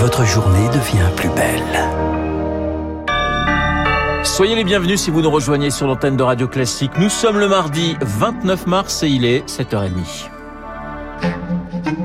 votre journée devient plus belle. Soyez les bienvenus si vous nous rejoignez sur l'antenne de Radio Classique. Nous sommes le mardi 29 mars et il est 7h30.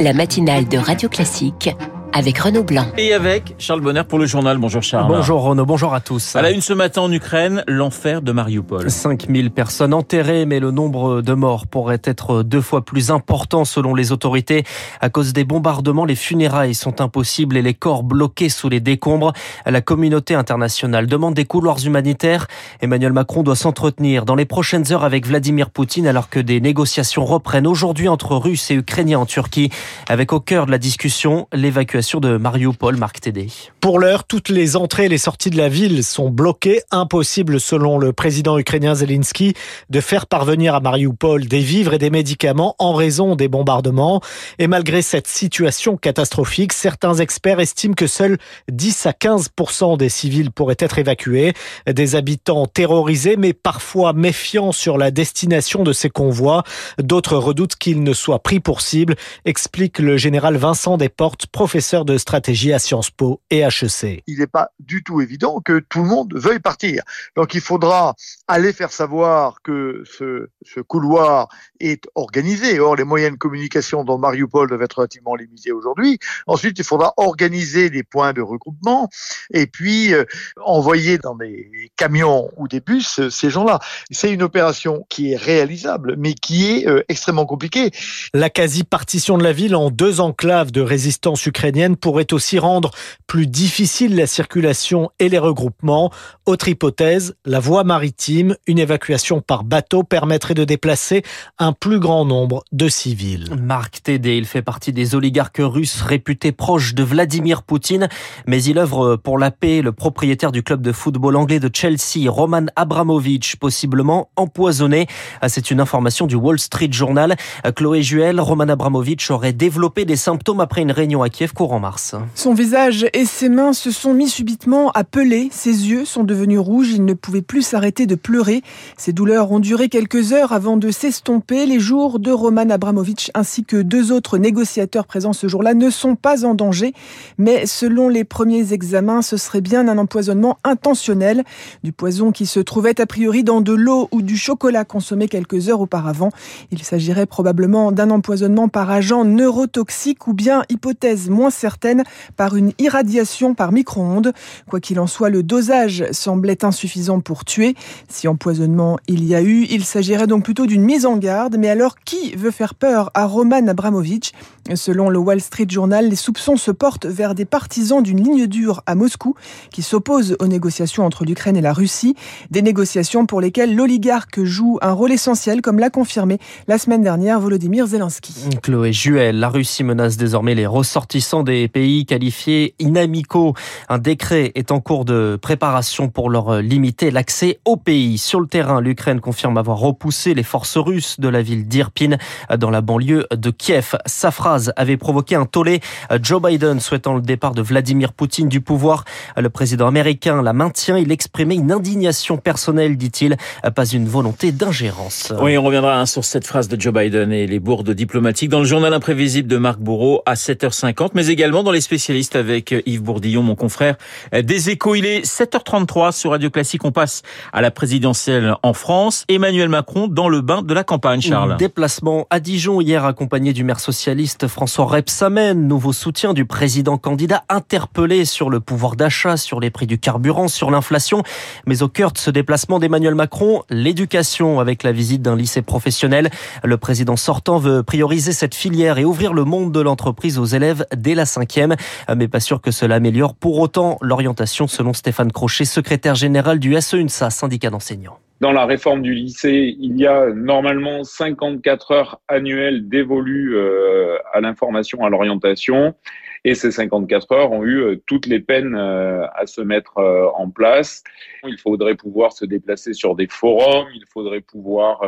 La matinale de Radio Classique avec Renaud Blanc. Et avec Charles Bonner pour le journal. Bonjour Charles. Bonjour Renaud, bonjour à tous. À la une ce matin en Ukraine, l'enfer de Mariupol. 5000 personnes enterrées, mais le nombre de morts pourrait être deux fois plus important selon les autorités. À cause des bombardements, les funérailles sont impossibles et les corps bloqués sous les décombres. La communauté internationale demande des couloirs humanitaires. Emmanuel Macron doit s'entretenir dans les prochaines heures avec Vladimir Poutine alors que des négociations reprennent aujourd'hui entre Russes et Ukrainiens en Turquie. Avec au cœur de la discussion l'évacuation de Mariupol, Marc Tédé. Pour l'heure, toutes les entrées et les sorties de la ville sont bloquées. Impossible, selon le président ukrainien Zelensky, de faire parvenir à Mariupol des vivres et des médicaments en raison des bombardements. Et malgré cette situation catastrophique, certains experts estiment que seuls 10 à 15% des civils pourraient être évacués. Des habitants terrorisés, mais parfois méfiants sur la destination de ces convois. D'autres redoutent qu'ils ne soient pris pour cible, explique le général Vincent Desportes, professeur de stratégie à Sciences Po et HEC. Il n'est pas du tout évident que tout le monde veuille partir. Donc il faudra aller faire savoir que ce, ce couloir est organisé. Or, les moyens de communication dans Mariupol doivent être relativement limités aujourd'hui. Ensuite, il faudra organiser des points de regroupement et puis euh, envoyer dans des camions ou des bus euh, ces gens-là. C'est une opération qui est réalisable, mais qui est euh, extrêmement compliquée. La quasi-partition de la ville en deux enclaves de résistance ukrainienne pourrait aussi rendre plus difficile la circulation et les regroupements. Autre hypothèse, la voie maritime, une évacuation par bateau permettrait de déplacer un plus grand nombre de civils. Marc Tédé, il fait partie des oligarques russes réputés proches de Vladimir Poutine, mais il œuvre pour la paix. Le propriétaire du club de football anglais de Chelsea, Roman Abramovich, possiblement empoisonné. Ah, c'est une information du Wall Street Journal. Chloé Juel, Roman Abramovich aurait développé des symptômes après une réunion à Kiev courant mars. Son visage et ses mains se sont mis subitement à peler. Ses yeux sont devenus rouges. Il ne pouvait plus s'arrêter de pleurer. Ses douleurs ont duré quelques heures avant de s'estomper. Les jours de Roman Abramovich ainsi que deux autres négociateurs présents ce jour-là ne sont pas en danger. Mais selon les premiers examens, ce serait bien un empoisonnement intentionnel. Du poison qui se trouvait a priori dans de l'eau ou du chocolat consommé quelques heures auparavant. Il s'agirait probablement d'un empoisonnement par agent neurotoxique ou bien hypothèse moins certaine par une irradiation par micro-ondes. Quoi qu'il en soit, le dosage semblait insuffisant pour tuer. Si empoisonnement il y a eu, il s'agirait donc plutôt d'une mise en garde. Mais alors, qui veut faire peur à Roman Abramovich Selon le Wall Street Journal, les soupçons se portent vers des partisans d'une ligne dure à Moscou qui s'opposent aux négociations entre l'Ukraine et la Russie. Des négociations pour lesquelles l'oligarque joue un rôle essentiel, comme l'a confirmé la semaine dernière Volodymyr Zelensky. Chloé Juel, la Russie menace désormais les ressortissants des pays qualifiés inamicaux. Un décret est en cours de préparation pour leur limiter l'accès au pays. Sur le terrain, l'Ukraine confirme avoir repoussé les forces russes de la ville d'Irpin dans la banlieue de Kiev. Sa phrase avait provoqué un tollé. Joe Biden souhaitant le départ de Vladimir Poutine du pouvoir. Le président américain la maintient. Il exprimait une indignation personnelle, dit-il, pas une volonté d'ingérence. Oui, on reviendra hein, sur cette phrase de Joe Biden et les bourdes diplomatiques dans le journal imprévisible de Marc Bourreau à 7h50, mais également dans les spécialistes avec Yves Bourdillon, mon confrère des échos. Il est 7h33 sur Radio Classique. On passe à la présidentielle en France. Emmanuel Macron dans le bain de la campagne, Charles. Déplacement à Dijon hier accompagné du maire socialiste François Rebsamen, nouveau soutien du président candidat interpellé sur le pouvoir d'achat, sur les prix du carburant, sur l'inflation. Mais au cœur de ce déplacement d'Emmanuel Macron, l'éducation avec la visite d'un lycée professionnel. Le président sortant veut prioriser cette filière et ouvrir le monde de l'entreprise aux élèves dès la cinquième. Mais pas sûr que cela améliore pour autant l'orientation selon Stéphane Crochet, secrétaire général du SEUNSA, syndicat d'enseignants. Dans la réforme du lycée, il y a normalement 54 heures annuelles dévolues euh, à l'information, à l'orientation. Et ces 54 heures ont eu euh, toutes les peines euh, à se mettre en place. Il faudrait pouvoir se déplacer sur des forums, il faudrait pouvoir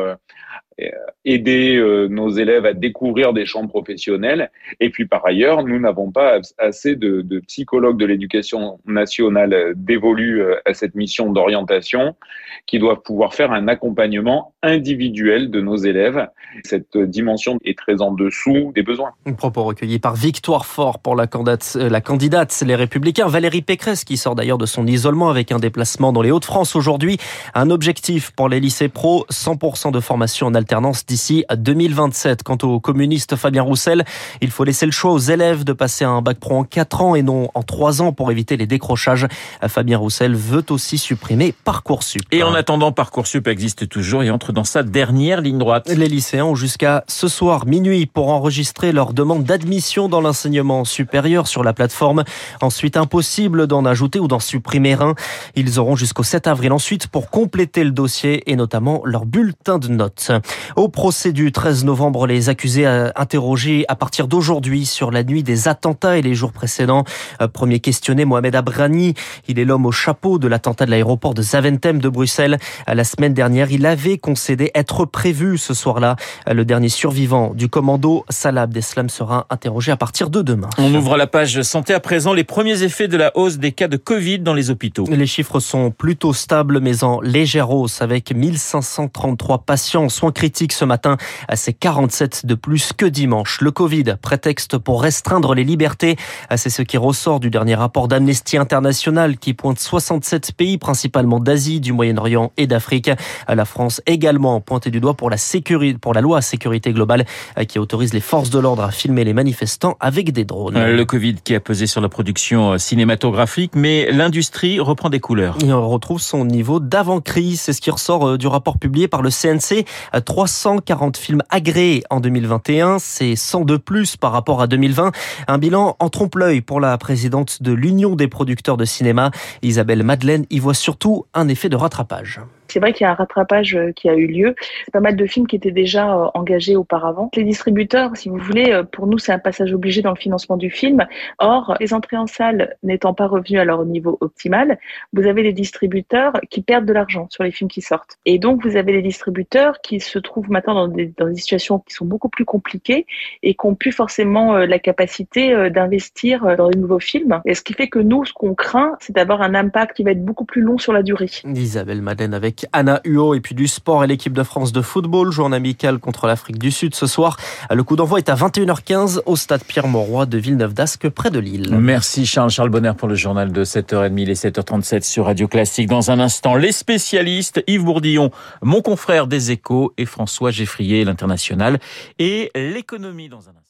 aider nos élèves à découvrir des champs professionnels. Et puis par ailleurs, nous n'avons pas assez de, de psychologues de l'éducation nationale dévolus à cette mission d'orientation qui doivent pouvoir faire un accompagnement individuel de nos élèves. Cette dimension est très en dessous des besoins. Un propos recueilli par Victoire Fort pour la candidate, la candidate Les Républicains, Valérie Pécresse, qui sort d'ailleurs de son isolement avec un déplacement dans les Hauts-de-France aujourd'hui. Un objectif pour les lycées pro, 100% de formation en alternance d'ici 2027. Quant au communiste Fabien Roussel, il faut laisser le choix aux élèves de passer un bac pro en 4 ans et non en 3 ans pour éviter les décrochages. Fabien Roussel veut aussi supprimer Parcoursup. Et en attendant, Parcoursup existe toujours et entre dans sa dernière ligne droite. Les lycéens ont jusqu'à ce soir minuit pour enregistrer leur demande d'admission dans l'enseignement supérieur sur la plateforme. Ensuite, impossible d'en ajouter ou d'en supprimer un. Ils auront jusqu'au 7 avril ensuite pour compléter le dossier et notamment leur bulletin de notes. Au procès du 13 novembre, les accusés interrogés à partir d'aujourd'hui sur la nuit des attentats et les jours précédents. Euh, premier questionné, Mohamed Abrani. Il est l'homme au chapeau de l'attentat de l'aéroport de Zaventem de Bruxelles. La semaine dernière, il avait concédé être prévu ce soir-là. Le dernier survivant du commando, Salah Abdeslam, sera interrogé à partir de demain. On ouvre la page santé à présent. Les premiers effets de la hausse des cas de Covid dans les hôpitaux. Les chiffres sont plutôt stables, mais en légère hausse, avec 1533 patients en soins critiques ce matin. C'est 47 de plus que dimanche. Le Covid, prétexte pour restreindre les libertés. C'est ce qui ressort du dernier rapport d'Amnesty International qui pointe 67 pays, principalement d'Asie, du Moyen-Orient et d'Afrique. La France également pointé du doigt pour la sécurité, pour la loi sécurité globale qui autorise les forces de l'ordre à filmer les manifestants avec des drones. Le Covid qui a pesé sur la production euh, cinématographique, mais l'industrie reprend des couleurs. Et on retrouve son niveau d'avant-crise. C'est ce qui ressort euh, du rapport publié par le CNC. 340 films agréés en 2021. C'est 100 de plus par rapport à 2020. Un bilan en trompe-l'œil pour la présidente de l'Union des producteurs de cinéma. Isabelle Madeleine y voit surtout un effet de rattrapage. C'est vrai qu'il y a un rattrapage euh, qui a eu lieu. Pas mal de films qui étaient déjà euh, engagés auparavant. Les distributeurs, si vous voulez, euh, pour nous, c'est un passage obligé dans le financement du film. Or, les entrées en salle n'étant pas revenues à leur niveau optimal, vous avez les distributeurs qui perdent de l'argent sur les films qui sortent. Et donc, vous avez les distributeurs qui se trouvent maintenant dans des, dans des situations qui sont beaucoup plus compliquées et qui n'ont plus forcément la capacité d'investir dans de nouveaux films. Et ce qui fait que nous, ce qu'on craint, c'est d'avoir un impact qui va être beaucoup plus long sur la durée. Isabelle Madeleine avec Anna Huot et puis du sport et l'équipe de France de football. Journée amicale contre l'Afrique du Sud ce soir. Le coup d'envoi est à 21h15 au stade Pierre-Mauroy de Villeneuve-d'Ascq près de Lille. Merci Charles. Charles Bonner pour le journal de 7h30 et 7h37 sur Radio Classique. Dans un instant, les spécialistes Yves Bourdillon, mon confrère des échos et François Geffrier, l'international et l'économie dans un instant.